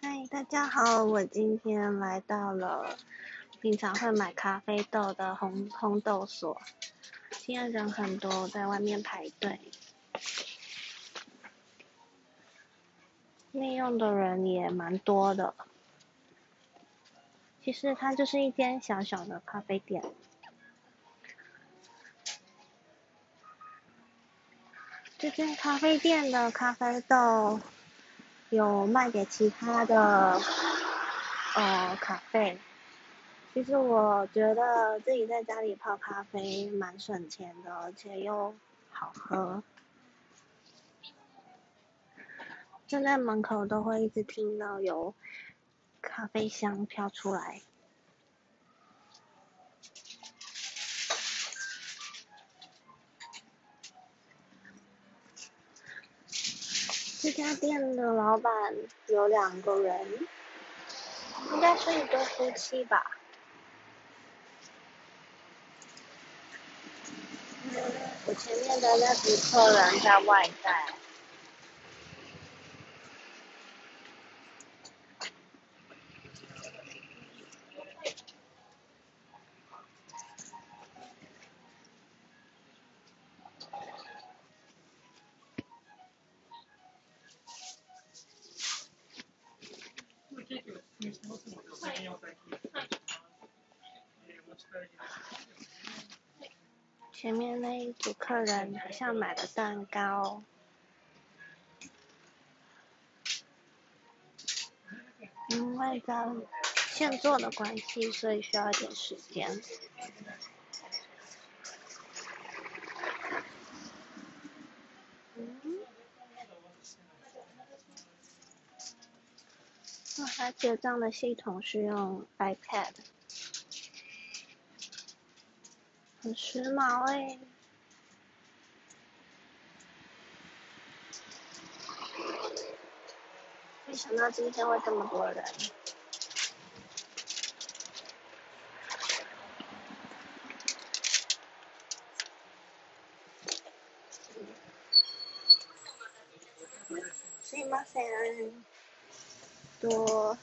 嗨，大家好，我今天来到了平常会买咖啡豆的红红豆所，现在人很多，在外面排队，内用的人也蛮多的。其实它就是一间小小的咖啡店，这间咖啡店的咖啡豆。有卖给其他的呃咖啡，其实我觉得自己在家里泡咖啡蛮省钱的，而且又好喝。站在门口都会一直听到有咖啡香飘出来。这家店的老板有两个人，应该是一对夫妻吧。我前面的那组客人在外带。前面那一组客人好像买了蛋糕，因为在现做的关系，所以需要一点时间。嗯他结账的系统是用 iPad，很时髦哎！没想到今天会这么多人。すいません。 と、そ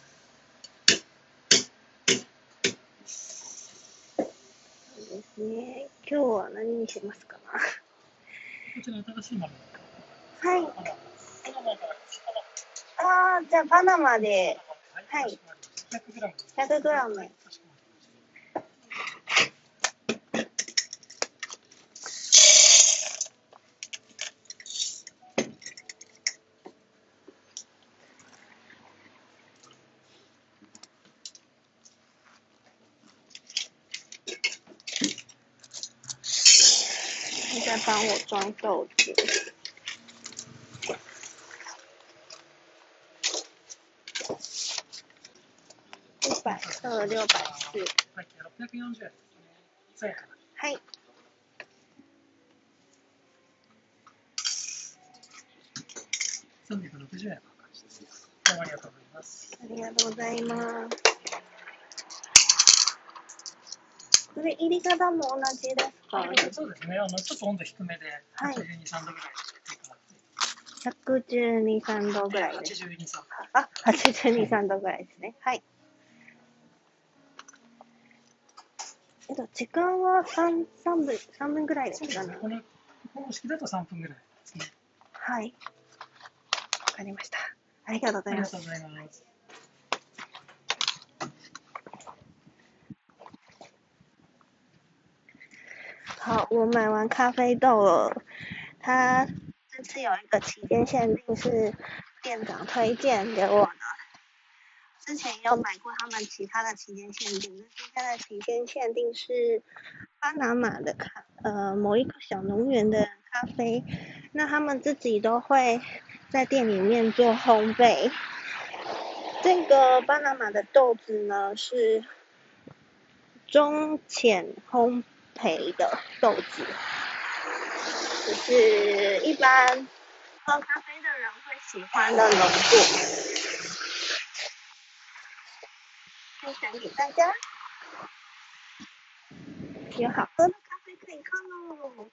うですね。今日は何にしますか？な。こちら新しいもの。はい。ああ、じゃあパナマで。はい。100グラム。100グラム。在帮我装豆子，一百克六百四。はい。三百六十円。ありがとうございます。ありがとうございます。これ入り方も同じですか？そうですね。あの、ちょっと温度低めで、はい、82、3度ぐらい。112、3度ぐらいです。82、3度。あ、82、3度ぐらいですね。はい。えっと、時間は 3, 3分、3分ぐらいですかね？この方式だと3分ぐらいですね。はい。わかりました。ありがとうございます。ありがとうございます。好，我买完咖啡豆了。它这次有一个期间限定，是店长推荐给我的。之前有买过他们其他的期间限定，那现在的期间限定是巴拿马的咖，呃，某一个小农园的咖啡。那他们自己都会在店里面做烘焙。这个巴拿马的豆子呢是中浅烘。培的豆子，就是一般喝咖啡的人会喜欢的浓度，分享给大家，有好喝的咖啡可以喝喽。